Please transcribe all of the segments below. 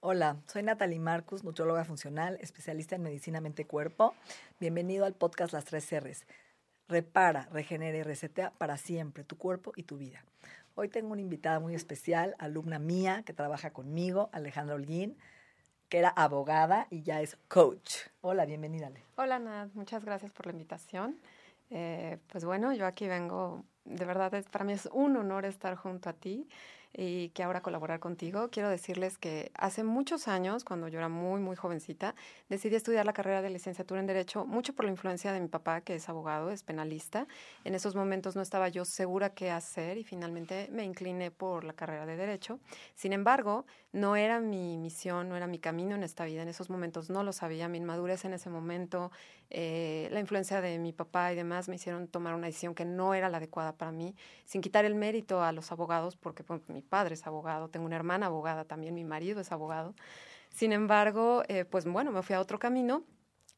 Hola, soy Natalie Marcus, nutrióloga funcional, especialista en medicina mente-cuerpo. Bienvenido al podcast Las Tres R's. Repara, regenera y resetea para siempre tu cuerpo y tu vida. Hoy tengo una invitada muy especial, alumna mía que trabaja conmigo, Alejandra Holguín, que era abogada y ya es coach. Hola, bienvenida. Hola, Nat, muchas gracias por la invitación. Eh, pues bueno, yo aquí vengo, de verdad, para mí es un honor estar junto a ti y que ahora colaborar contigo. Quiero decirles que hace muchos años, cuando yo era muy, muy jovencita, decidí estudiar la carrera de licenciatura en Derecho, mucho por la influencia de mi papá, que es abogado, es penalista. En esos momentos no estaba yo segura qué hacer y finalmente me incliné por la carrera de Derecho. Sin embargo, no era mi misión, no era mi camino en esta vida. En esos momentos no lo sabía. Mi inmadurez en ese momento, eh, la influencia de mi papá y demás me hicieron tomar una decisión que no era la adecuada para mí, sin quitar el mérito a los abogados, porque pues, mi padre es abogado, tengo una hermana abogada también, mi marido es abogado. Sin embargo, eh, pues bueno, me fui a otro camino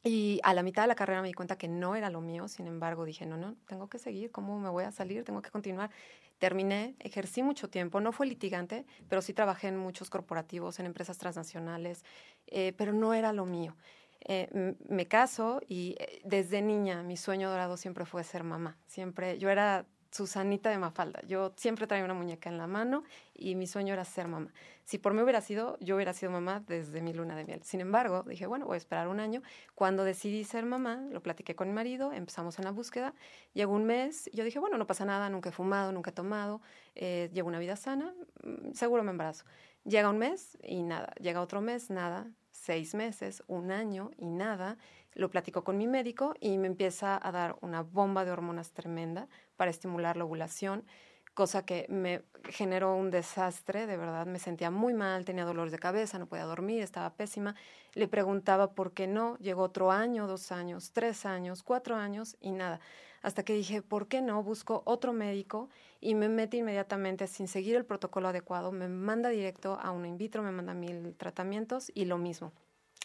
y a la mitad de la carrera me di cuenta que no era lo mío, sin embargo dije, no, no, tengo que seguir, ¿cómo me voy a salir? Tengo que continuar. Terminé, ejercí mucho tiempo, no fue litigante, pero sí trabajé en muchos corporativos, en empresas transnacionales, eh, pero no era lo mío. Eh, me caso y desde niña mi sueño dorado siempre fue ser mamá. Siempre, yo era Susanita de Mafalda. Yo siempre traía una muñeca en la mano y mi sueño era ser mamá. Si por mí hubiera sido, yo hubiera sido mamá desde mi luna de miel. Sin embargo, dije, bueno, voy a esperar un año. Cuando decidí ser mamá, lo platiqué con mi marido, empezamos en la búsqueda. Llegó un mes, yo dije, bueno, no pasa nada, nunca he fumado, nunca he tomado, eh, una vida sana, mm, seguro me embarazo. Llega un mes y nada, llega otro mes, nada, seis meses, un año y nada lo platico con mi médico y me empieza a dar una bomba de hormonas tremenda para estimular la ovulación, cosa que me generó un desastre, de verdad, me sentía muy mal, tenía dolores de cabeza, no podía dormir, estaba pésima. Le preguntaba por qué no, llegó otro año, dos años, tres años, cuatro años y nada. Hasta que dije, ¿por qué no? Busco otro médico y me mete inmediatamente sin seguir el protocolo adecuado, me manda directo a un in vitro, me manda mil tratamientos y lo mismo.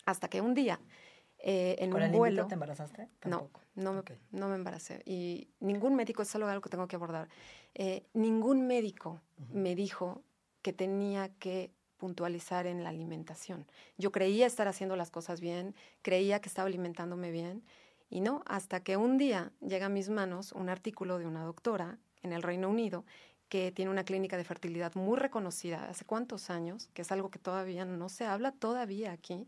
Hasta que un día eh, en ¿Con un el vuelo. te embarazaste? No, no me, no me embaracé. Y ningún médico, es algo, que tengo que abordar, eh, ningún médico me dijo que tenía que puntualizar en la alimentación. Yo creía estar haciendo las cosas bien, creía que estaba alimentándome bien, y no, hasta que un día llega a mis manos un artículo de una doctora en el Reino Unido que tiene una clínica de fertilidad muy reconocida hace cuántos años, que es algo que todavía no se habla todavía aquí,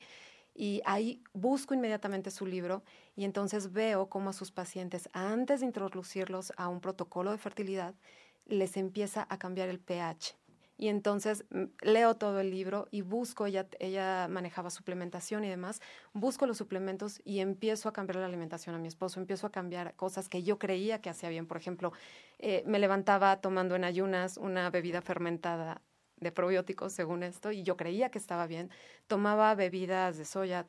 y ahí busco inmediatamente su libro y entonces veo cómo a sus pacientes, antes de introducirlos a un protocolo de fertilidad, les empieza a cambiar el pH. Y entonces mm, leo todo el libro y busco, ella, ella manejaba suplementación y demás, busco los suplementos y empiezo a cambiar la alimentación a mi esposo, empiezo a cambiar cosas que yo creía que hacía bien. Por ejemplo, eh, me levantaba tomando en ayunas una bebida fermentada de probióticos, según esto, y yo creía que estaba bien. Tomaba bebidas de soya,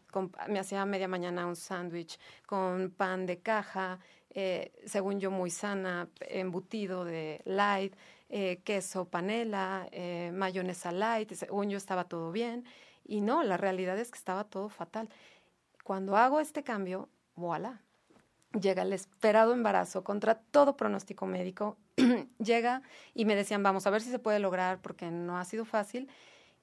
me hacía media mañana un sándwich con pan de caja, eh, según yo muy sana, embutido de light, eh, queso panela, eh, mayonesa light, según yo estaba todo bien. Y no, la realidad es que estaba todo fatal. Cuando hago este cambio, voilà, llega el esperado embarazo contra todo pronóstico médico, llega y me decían, vamos a ver si se puede lograr porque no ha sido fácil.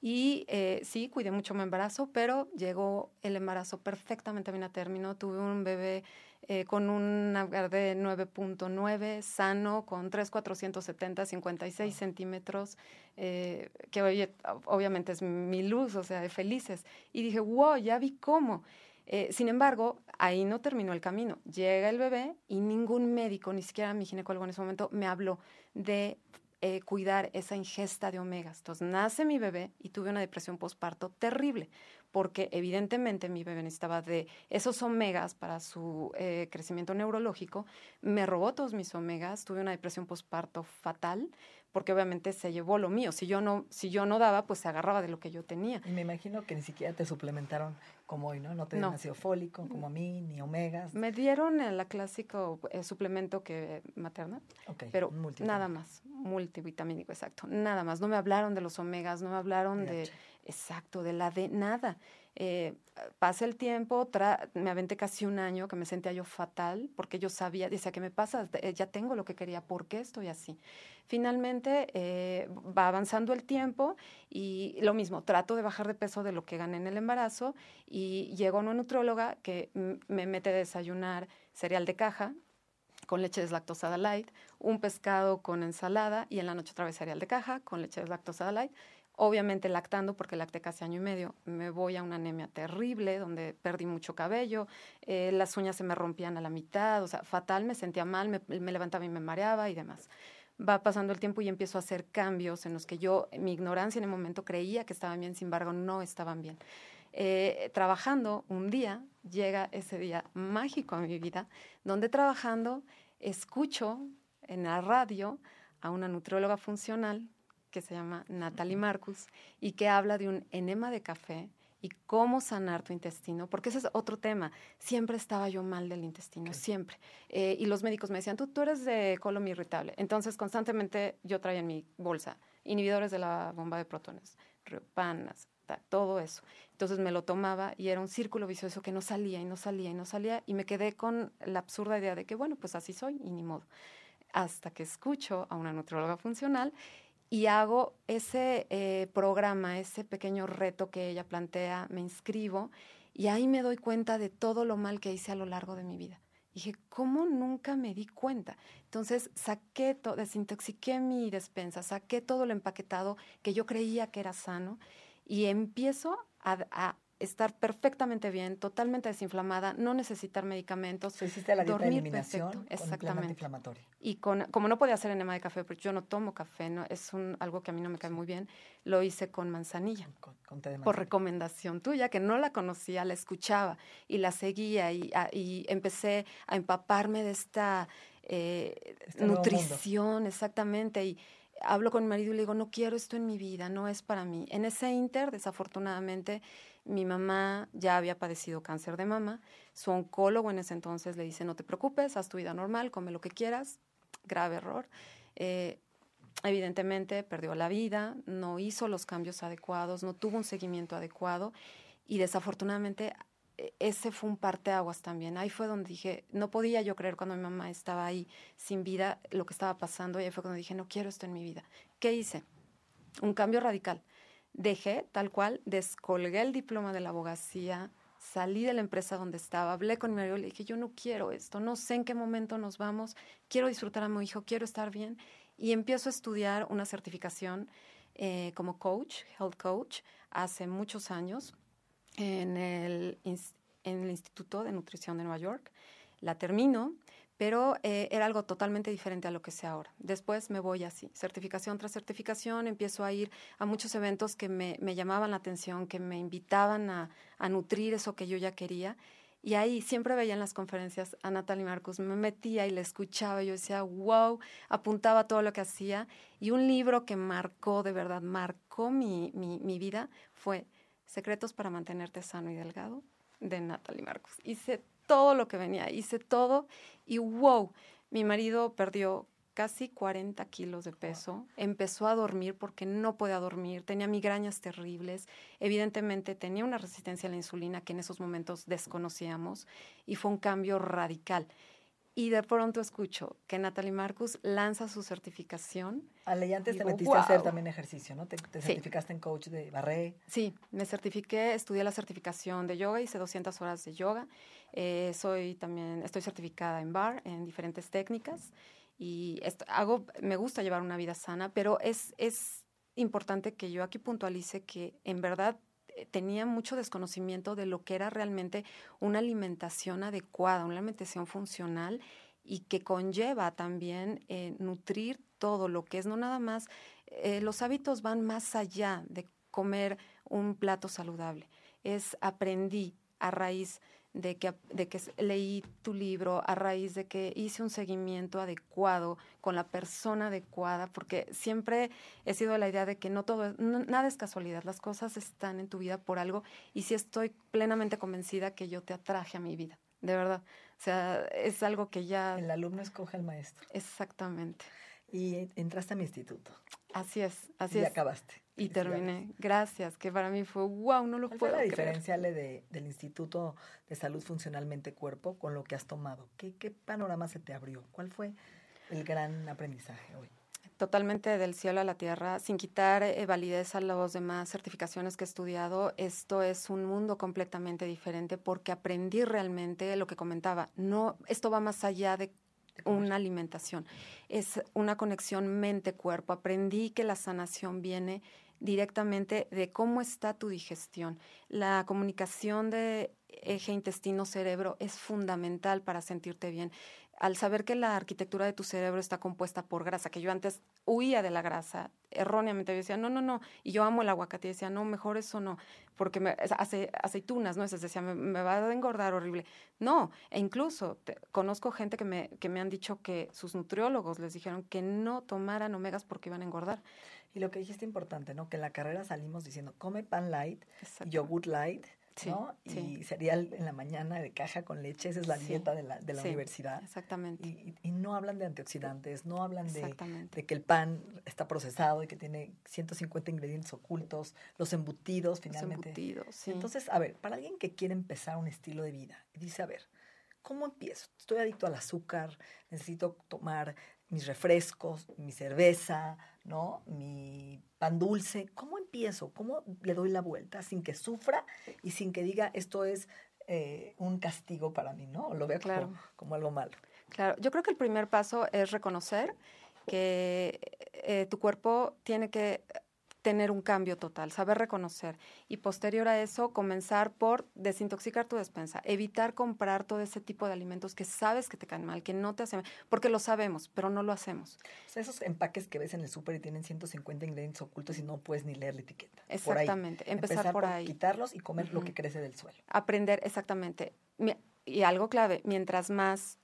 Y eh, sí, cuidé mucho mi embarazo, pero llegó el embarazo perfectamente bien a término. Tuve un bebé eh, con un de 9.9, sano, con 3,470, 56 centímetros, eh, que obviamente es mi luz, o sea, de felices. Y dije, wow, ya vi cómo. Eh, sin embargo, ahí no terminó el camino. Llega el bebé y ningún médico, ni siquiera mi ginecólogo en ese momento, me habló de eh, cuidar esa ingesta de omegas. Entonces nace mi bebé y tuve una depresión postparto terrible, porque evidentemente mi bebé necesitaba de esos omegas para su eh, crecimiento neurológico. Me robó todos mis omegas, tuve una depresión postparto fatal, porque obviamente se llevó lo mío. Si yo no, si yo no daba, pues se agarraba de lo que yo tenía. Y me imagino que ni siquiera te suplementaron como hoy, ¿no? No te dieron ácido fólico como a mí, ni omegas. Me dieron el clásico eh, suplemento que materna, pero nada más, multivitamínico, exacto, nada más. No me hablaron de los omegas, no me hablaron de, exacto, de la de nada. Eh, pasa el tiempo, me aventé casi un año que me sentía yo fatal porque yo sabía, decía, ¿qué me pasa? Eh, ya tengo lo que quería, ¿por qué estoy así? Finalmente eh, va avanzando el tiempo y lo mismo, trato de bajar de peso de lo que gané en el embarazo y llego a una nutróloga que me mete a desayunar cereal de caja, con leche deslactosada light, un pescado con ensalada y en la noche otra vez cereal de caja con leche deslactosada light obviamente lactando, porque lacté casi año y medio, me voy a una anemia terrible, donde perdí mucho cabello, eh, las uñas se me rompían a la mitad, o sea, fatal, me sentía mal, me, levantaba y me mareaba y demás. Va pasando el tiempo y empiezo a hacer cambios en los que yo, mi ignorancia en el momento creía que estaban bien, sin embargo, no estaban bien. Eh, trabajando un día, llega ese día mágico a mi vida, donde trabajando escucho en la radio a una nutrióloga funcional que se llama Natalie Marcus y que habla de un enema de café y cómo sanar tu intestino, porque ese es otro tema. Siempre estaba yo mal del intestino, siempre. Eh, y los médicos me decían, tú, tú eres de colon irritable. Entonces, constantemente yo traía en mi bolsa inhibidores de la bomba de protones, riopanas, todo eso. Entonces me lo tomaba y era un círculo vicioso que no salía y no salía y no salía y me quedé con la absurda idea de que, bueno, pues así soy y ni modo. Hasta que escucho a una nutrióloga funcional y hago ese eh, programa, ese pequeño reto que ella plantea, me inscribo y ahí me doy cuenta de todo lo mal que hice a lo largo de mi vida. dije, ¿cómo nunca me di cuenta? Entonces saqué todo, desintoxiqué mi despensa, saqué todo lo empaquetado que yo creía que era sano y empiezo a, estar perfectamente bien, totalmente desinflamada, no necesitar medicamentos. hiciste la dieta dormir de eliminación exactamente. inflamatorio. Y con, como no podía hacer enema de café, porque yo no tomo café, no, es un, algo que a mí no me cae muy bien, lo hice con manzanilla. Con, té de manzanilla. Por recomendación tuya, que no la conocía, la escuchaba y la seguía y, y empecé a empaparme de esta eh, este nutrición, exactamente. Y hablo con mi marido y le digo, no quiero esto en mi vida, no es para mí. En ese inter, desafortunadamente, mi mamá ya había padecido cáncer de mama. Su oncólogo en ese entonces le dice, no te preocupes, haz tu vida normal, come lo que quieras. Grave error. Eh, evidentemente perdió la vida, no hizo los cambios adecuados, no tuvo un seguimiento adecuado y desafortunadamente ese fue un parteaguas también. Ahí fue donde dije, no podía yo creer cuando mi mamá estaba ahí sin vida lo que estaba pasando y ahí fue cuando dije, no quiero esto en mi vida. ¿Qué hice? Un cambio radical dejé tal cual, descolgué el diploma de la abogacía, salí de la empresa donde estaba, hablé con mi marido le dije, yo no quiero esto, no sé en qué momento nos vamos, quiero disfrutar a mi hijo, quiero estar bien. Y empiezo a estudiar una certificación eh, como coach, health coach, hace muchos años en el, en el Instituto de Nutrición de Nueva York. La termino pero eh, era algo totalmente diferente a lo que sé ahora. Después me voy así, certificación tras certificación, empiezo a ir a muchos eventos que me, llamaban la atención, que me invitaban a, nutrir eso que yo ya quería. Y ahí siempre veía en las conferencias a Natalie Marcus, me metía y le escuchaba, y yo decía, wow, apuntaba todo lo que hacía. Y un libro que marcó, de verdad, marcó mi, mi, mi vida fue Secretos para mantenerte sano y delgado de Natalie Marcus. Hice todo lo que venía, hice todo y wow, mi marido perdió casi 40 kilos de peso, empezó a dormir porque no podía dormir, tenía migrañas terribles, evidentemente tenía una resistencia a la insulina que en esos momentos desconocíamos y fue un cambio radical. Y de pronto escucho que Natalie Marcus lanza su certificación. Ale, y antes te metiste a hacer también ejercicio, ¿no? Te, certificaste en coach de barré. Sí, me certifiqué, estudié la certificación de yoga, hice 200 horas de yoga. Eh, soy también, estoy certificada en bar, en diferentes técnicas. Y hago, me gusta llevar una vida sana, pero es, es importante que yo aquí puntualice que en verdad tenía mucho desconocimiento de lo que era realmente una alimentación adecuada, una alimentación funcional y que conlleva también eh, nutrir todo lo que es, no nada más, eh, los hábitos van más allá de comer un plato saludable. es aprendí a raíz de que, de que leí tu libro, a raíz de que hice un seguimiento adecuado con la persona adecuada, porque siempre he sido de la idea de que no todo, nada es casualidad, las cosas están en tu vida por algo y sí estoy plenamente convencida que yo te atraje a mi vida, de verdad. O sea, es algo que ya... El alumno escoge al maestro. Exactamente. Y entraste a mi instituto. Así es, así es. Y acabaste. Y terminé. Gracias, que para mí fue wow, no lo ¿Cuál puedo fue la creer. diferencia Ale, de, del Instituto de Salud Funcionalmente Cuerpo con lo que has tomado? ¿Qué, ¿Qué panorama se te abrió? ¿Cuál fue el gran aprendizaje hoy? Totalmente del cielo a la tierra, sin quitar eh, validez a las demás certificaciones que he estudiado, esto es un mundo completamente diferente porque aprendí realmente lo que comentaba. No, esto va más allá de una alimentación. Es una conexión mente-cuerpo. Aprendí que la sanación viene directamente de cómo está tu digestión. La comunicación de eje intestino-cerebro es fundamental para sentirte bien. Al saber que la arquitectura de tu cerebro está compuesta por grasa, que yo antes huía de la grasa, erróneamente yo decía, no, no, no, y yo amo el aguacate, y decía, no, mejor eso no, porque me, hace, aceitunas, ¿no? Entonces decía, me, me, va a engordar horrible. No, e incluso conozco gente que me, que me han dicho que sus nutriólogos les dijeron que no tomaran omegas porque iban a engordar. Y lo que dijiste importante, ¿no? Que en la carrera salimos diciendo, come pan light, yogurt light, Sí, ¿no? sí. Y cereal en la mañana de caja con leche, esa es la Sí, dieta de la, de la universidad. Exactamente. Y, y- y no hablan de antioxidantes, no hablan de, que el pan está procesado y que tiene 150 ingredientes ocultos, los embutidos Los finalmente. embutidos, sí. Entonces, a ver, para alguien que quiere empezar un estilo de vida y dice, a ver, ¿cómo empiezo? Estoy adicto al azúcar, necesito tomar mis refrescos, mi cerveza, ¿no? Mi pan dulce. ¿Cómo empiezo? ¿Cómo le doy la vuelta sin que sufra y sin que diga esto es eh, un castigo para mí, ¿no? Lo veo Claro. como, como algo malo. Claro, yo creo que el primer paso es reconocer que eh, tu cuerpo tiene que tener un cambio total, saber reconocer y posterior a eso comenzar por desintoxicar tu despensa, evitar comprar todo ese tipo de alimentos que sabes que te caen mal, que no te hacen, porque lo sabemos, pero no lo hacemos. O sea, esos empaques que ves en el súper y tienen 150 ingredientes ocultos y no puedes ni leer la etiqueta. Por ahí. Exactamente, empezar, por ahí. quitarlos y comer lo que crece del suelo. Aprender exactamente. Y algo clave, mientras más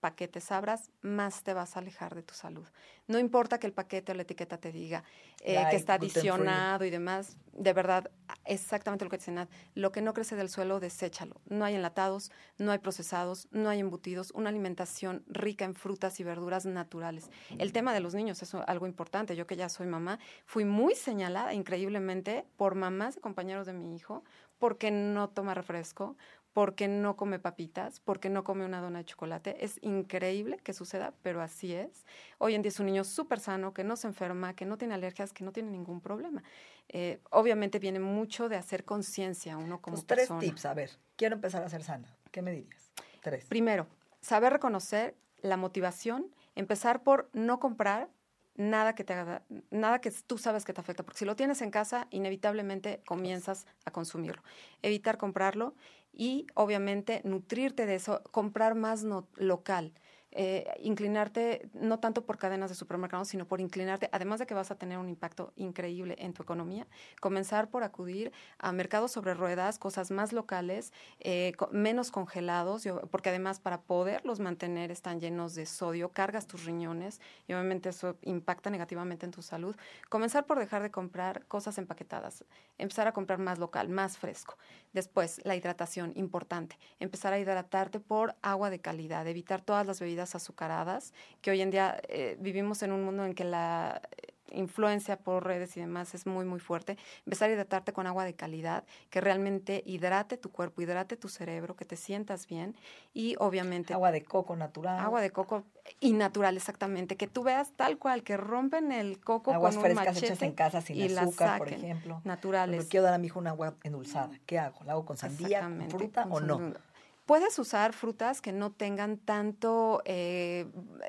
paquetes abras, más te vas a alejar de tu salud. No importa que el paquete o la etiqueta te diga eh, Light, que está adicionado y demás, de verdad, exactamente lo que dice Nat, lo que no crece del suelo, deséchalo. No hay enlatados, no hay procesados, no hay embutidos, una alimentación rica en frutas y verduras naturales. El tema de los niños es algo importante. Yo que ya soy mamá, fui muy señalada increíblemente por mamás y compañeros de mi hijo porque no toma refresco, porque no come papitas, porque no come una dona de chocolate. Es increíble que suceda, pero así es. Hoy en día es un niño súper sano, que no se enferma, que no tiene alergias, que no tiene ningún problema. Eh, obviamente viene mucho de hacer conciencia uno como Tus tres persona. tips, a ver, quiero empezar a ser sana. ¿Qué me dirías? Tres. Primero, saber reconocer la motivación, empezar por no comprar nada que te haga, nada que tú sabes que te afecta, porque si lo tienes en casa, inevitablemente comienzas a consumirlo. Evitar comprarlo y obviamente nutrirte de eso, comprar más no- local. Eh, inclinarte no tanto por cadenas de supermercados, sino por inclinarte, además de que vas a tener un impacto increíble en tu economía, comenzar por acudir a mercados sobre ruedas, cosas más locales, eh, menos congelados, porque además para poderlos mantener están llenos de sodio, cargas tus riñones y obviamente eso impacta negativamente en tu salud. Comenzar por dejar de comprar cosas empaquetadas, empezar a comprar más local, más fresco. Después, la hidratación, importante. Empezar a hidratarte por agua de calidad, evitar todas las bebidas azucaradas, que hoy en día eh, vivimos en un mundo en que la eh, influencia por redes y demás es muy, muy fuerte. Empezar a hidratarte con agua de calidad, que realmente hidrate tu cuerpo, hidrate tu cerebro, que te sientas bien y obviamente Agua de coco natural. agua de coco y natural, exactamente, que tú veas tal cual, que rompen el coco Aguas con un frescas machete hechas en casa sin y la azúcar, por ejemplo. naturales. Pero quiero dar a mi hijo un agua endulzada. ¿Qué hago? ¿La hago con sandía, con fruta con o no? Puedes usar frutas que no tengan tanto eh,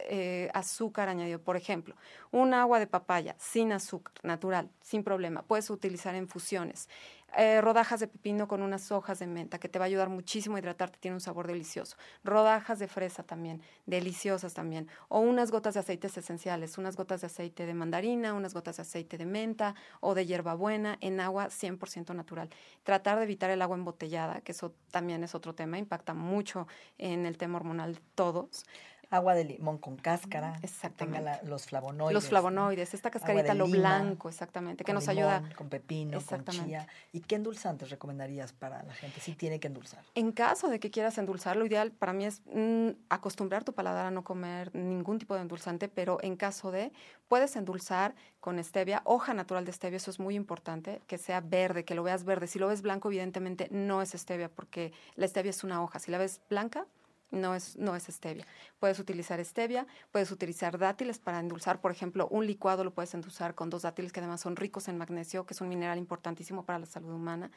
eh, azúcar añadido. Por ejemplo, un agua de papaya sin azúcar, natural, sin problema. Puedes utilizar infusiones. Eh, rodajas de pepino con unas hojas de menta, que te va a ayudar muchísimo a hidratarte, tiene un sabor delicioso. Rodajas de fresa también, deliciosas también. O unas gotas de aceites esenciales, unas gotas de aceite de mandarina, unas gotas de aceite de menta o de hierbabuena en agua 100% natural. Tratar de evitar el agua embotellada, que eso también es otro tema, impacta mucho en el tema hormonal de todos agua de limón con cáscara, exactamente. tenga los flavonoides. Los flavonoides, esta cascarita, lo blanco, exactamente, que nos ayuda. Con pepino, con chía. ¿Y qué endulzantes recomendarías para la gente si tiene que endulzar? En caso de que quieras endulzar, lo ideal para mí es mm, acostumbrar tu paladar a no comer ningún tipo de endulzante, pero en caso de, puedes endulzar con stevia, hoja natural de stevia, eso es muy importante, que sea verde, que lo veas verde. Si lo ves blanco, evidentemente no es stevia, porque la stevia es una hoja. Si la ves blanca, no es, no es stevia. Puedes utilizar stevia, puedes utilizar dátiles para endulzar, por ejemplo, un licuado lo puedes endulzar con dos dátiles que además son ricos en magnesio, que es un mineral importantísimo para la salud humana.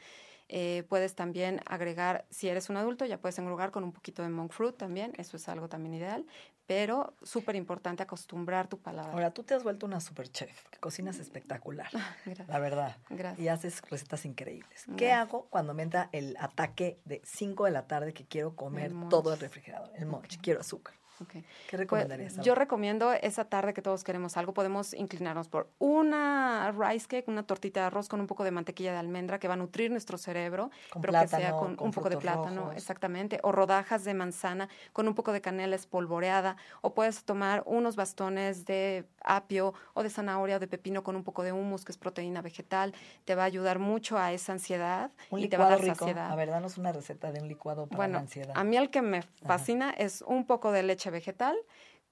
Eh, puedes también agregar, si eres un adulto, ya puedes engrugar con un poquito de monk fruit también, eso es algo también ideal, pero súper importante acostumbrar tu palabra. Ahora, tú te has vuelto una super chef, que cocinas espectacular, la verdad, Gracias. y haces recetas increíbles. ¿Qué hago cuando me entra el ataque de 5 de la tarde que quiero comer todo el refrigerador, el munch, quiero azúcar? ¿Qué pues, recomendarías? yo recomiendo esa tarde que todos queremos algo, podemos inclinarnos por una rice cake, una tortita de arroz con un poco de mantequilla de almendra que va a nutrir nuestro cerebro, pero que sea con, un poco de plátano, exactamente, o rodajas de manzana con un poco de canela espolvoreada, o puedes tomar unos bastones de apio o de zanahoria o de pepino con un poco de humus, que es proteína vegetal, te va a ayudar mucho a esa ansiedad y te va a dar rico. saciedad. A ver, danos una receta de un licuado para la ansiedad. A mí el que me fascina es un poco de leche vegetal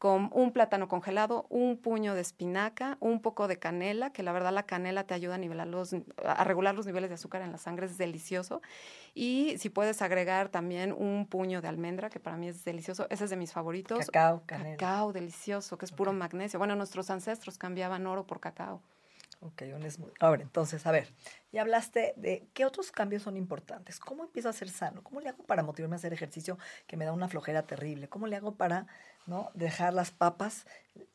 con un plátano congelado, un puño de espinaca, un poco de canela, que la verdad la canela te ayuda a nivelar los, a regular los niveles de azúcar en la sangre, es delicioso. Y si puedes agregar también un puño de almendra, que para mí es delicioso, ese es de mis favoritos. Cacao, canela. Cacao, delicioso, que es puro magnesio. Bueno, nuestros ancestros cambiaban oro por cacao. Ok, Ahora, entonces, a ver, ya hablaste de qué otros cambios son importantes. ¿Cómo empiezo a ser sano? ¿Cómo le hago para motivarme a hacer ejercicio que me da una flojera terrible? ¿Cómo le hago para no dejar las papas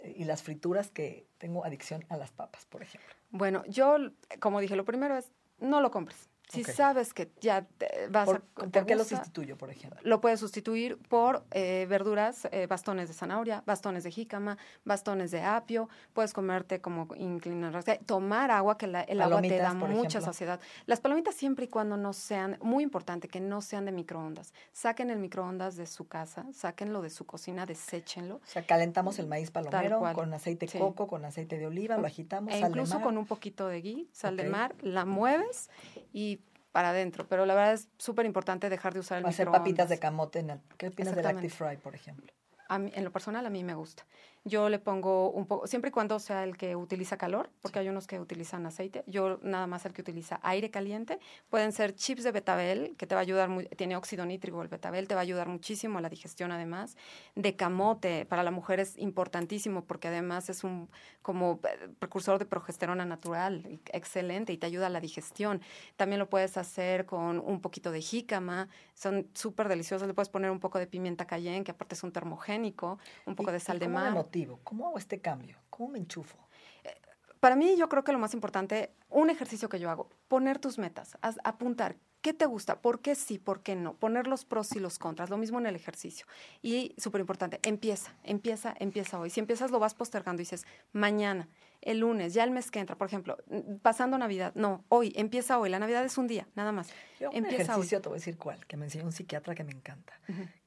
y las frituras que tengo adicción a las papas, por ejemplo? Bueno, yo, como dije, lo primero es no lo compres. Si sabes que ya vas a... ¿Por qué lo sustituyo, por ejemplo? Lo puedes sustituir por eh, verduras, eh, bastones de zanahoria, bastones de jícama, bastones de apio. Puedes comerte como inclinar, tomar agua, que el agua te da mucha saciedad. Las palomitas siempre y cuando no sean, muy importante, que no sean de microondas. Saquen el microondas de su casa, sáquenlo de su cocina, deséchenlo. O sea, calentamos el maíz palomero con aceite de coco, con aceite de oliva, lo agitamos, e incluso con un poquito de ghee, sal de mar, la mueves y para adentro. Pero la verdad es súper importante dejar de usar el Hacer papitas de camote. En el, ¿Qué opinas del Active Fry, por ejemplo? en lo personal, a mí me gusta. Yo le pongo un poco, siempre y cuando sea el que utiliza calor, porque hay unos que utilizan aceite, yo nada más el que utiliza aire caliente. Pueden ser chips de betabel, que te va a ayudar, muy, tiene óxido nítrico el betabel, te va a ayudar muchísimo a la digestión además. De camote, para la mujer es importantísimo porque además es un como eh, precursor de progesterona natural, excelente, y te ayuda a la digestión. También lo puedes hacer con un poquito de jícama, son súper deliciosos, le puedes poner un poco de pimienta cayenne, que aparte es un termogénico, un poco de sal de mar ¿Cómo hago este cambio? ¿Cómo me enchufo? Eh, para mí yo creo que lo más importante, un ejercicio que yo hago, poner tus metas, apuntar qué te gusta, por qué sí, por qué no, poner los pros y los contras, lo mismo en el ejercicio. Y súper importante, empieza, empieza, empieza hoy. Si empiezas lo vas postergando y dices, mañana, el lunes, ya el mes que entra, por ejemplo, pasando Navidad, no, hoy, empieza hoy, la Navidad es un día, nada más. Yo un ejercicio, te voy a decir cuál, que me enseñó un psiquiatra que me encanta,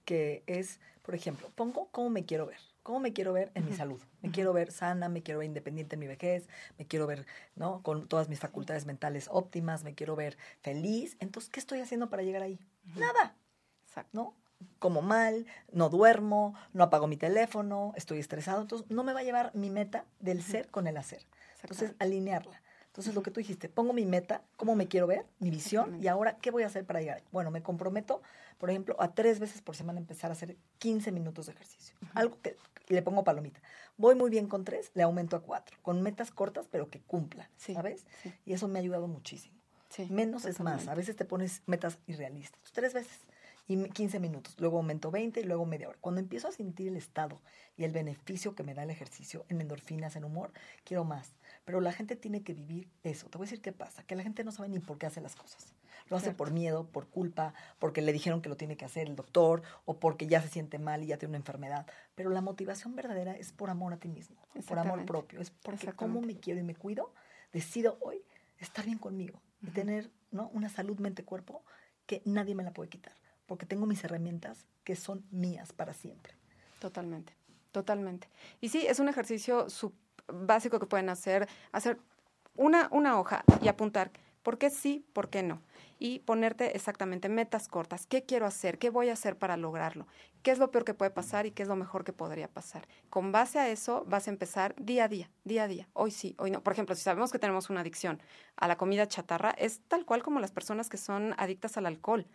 que es, por ejemplo, pongo cómo me quiero ver ¿Cómo me quiero ver en mi salud? Me quiero ver sana, me quiero ver independiente en mi vejez, me quiero ver, ¿no? Con todas mis facultades mentales óptimas, me quiero ver feliz. Entonces, ¿qué estoy haciendo para llegar ahí? Nada. ¿No? Como mal, no duermo, no apago mi teléfono, estoy estresado. Entonces, no me va a llevar mi meta del ser con el hacer. Entonces, alinearla. Entonces, lo que tú dijiste, pongo mi meta, cómo me quiero ver, mi visión, y ahora, ¿qué voy a hacer para llegar? Bueno, me comprometo, por ejemplo, a tres veces por semana empezar a hacer 15 minutos de ejercicio. Algo que le pongo palomita. Voy muy bien con tres, le aumento a cuatro, con metas cortas, pero que cumplan, ¿sabes? Y eso me ha ayudado muchísimo. Menos es más. A veces te pones metas irrealistas. Tres veces y 15 minutos, luego aumento 20 y luego media hora. Cuando empiezo a sentir el estado y el beneficio que me da el ejercicio en endorfinas, en humor, quiero más. Pero la gente tiene que vivir eso. Te voy a decir qué pasa, que la gente no sabe ni por qué hace las cosas. Lo hace por miedo, por culpa, porque le dijeron que lo tiene que hacer el doctor o porque ya se siente mal y ya tiene una enfermedad. Pero la motivación verdadera es por amor a ti mismo, por amor propio. Es porque como me quiero y me cuido, decido hoy estar bien conmigo y tener ¿no? una salud mente-cuerpo que nadie me la puede quitar porque tengo mis herramientas que son mías para siempre. Totalmente, totalmente. Y sí, es un ejercicio básico que pueden hacer, hacer una, una hoja y apuntar por qué sí, por qué no. Y ponerte exactamente metas cortas. ¿Qué quiero hacer? ¿Qué voy a hacer para lograrlo? ¿Qué es lo peor que puede pasar y qué es lo mejor que podría pasar? Con base a eso vas a empezar día a día, día a día. Hoy sí, hoy no. Por ejemplo, si sabemos que tenemos una adicción a la comida chatarra, es tal cual como las personas que son adictas al alcohol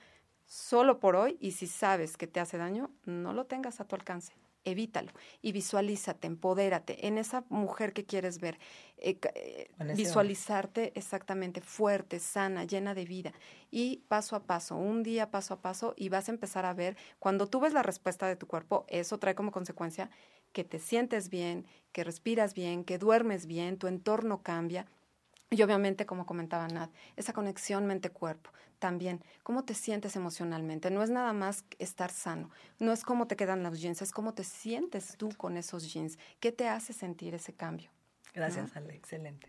solo por hoy y si sabes que te hace daño, no lo tengas a tu alcance. Evítalo y visualízate, empodérate en esa mujer que quieres ver. Eh, eh, visualizarte exactamente fuerte, sana, llena de vida. Y paso a paso, un día paso a paso, y vas a empezar a ver, cuando tú ves la respuesta de tu cuerpo, eso trae como consecuencia que te sientes bien, que respiras bien, que duermes bien, tu entorno cambia y obviamente, como comentaba Nat, esa conexión mente-cuerpo también, cómo te sientes emocionalmente. No es nada más estar sano, no es cómo te quedan los jeans, es cómo te sientes tú con esos jeans. ¿Qué te hace sentir ese cambio? Gracias, Ale, excelente.